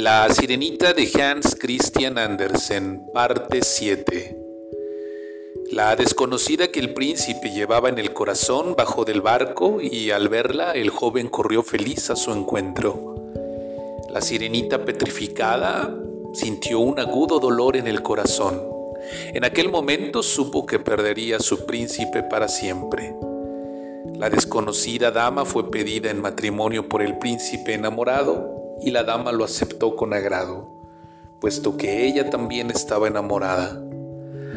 La Sirenita de Hans Christian Andersen, parte 7. La desconocida que el príncipe llevaba en el corazón bajó del barco y al verla el joven corrió feliz a su encuentro. La sirenita petrificada sintió un agudo dolor en el corazón. En aquel momento supo que perdería a su príncipe para siempre. La desconocida dama fue pedida en matrimonio por el príncipe enamorado y la dama lo aceptó con agrado, puesto que ella también estaba enamorada.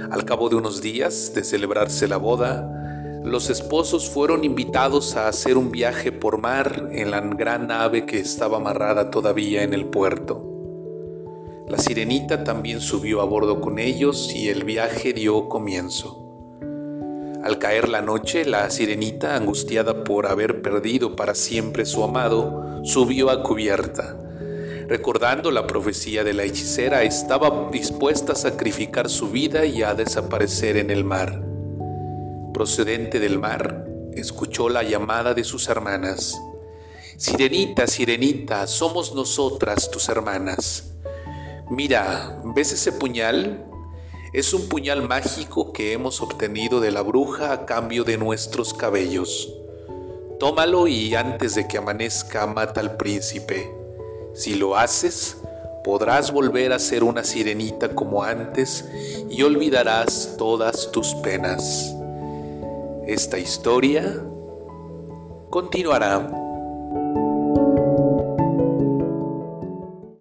Al cabo de unos días de celebrarse la boda, los esposos fueron invitados a hacer un viaje por mar en la gran nave que estaba amarrada todavía en el puerto. La sirenita también subió a bordo con ellos y el viaje dio comienzo. Al caer la noche, la sirenita, angustiada por haber perdido para siempre su amado, subió a cubierta. Recordando la profecía de la hechicera, estaba dispuesta a sacrificar su vida y a desaparecer en el mar. Procedente del mar, escuchó la llamada de sus hermanas. Sirenita, sirenita, somos nosotras tus hermanas. Mira, ¿ves ese puñal? Es un puñal mágico que hemos obtenido de la bruja a cambio de nuestros cabellos. Tómalo y antes de que amanezca mata al príncipe. Si lo haces, podrás volver a ser una sirenita como antes y olvidarás todas tus penas. Esta historia continuará.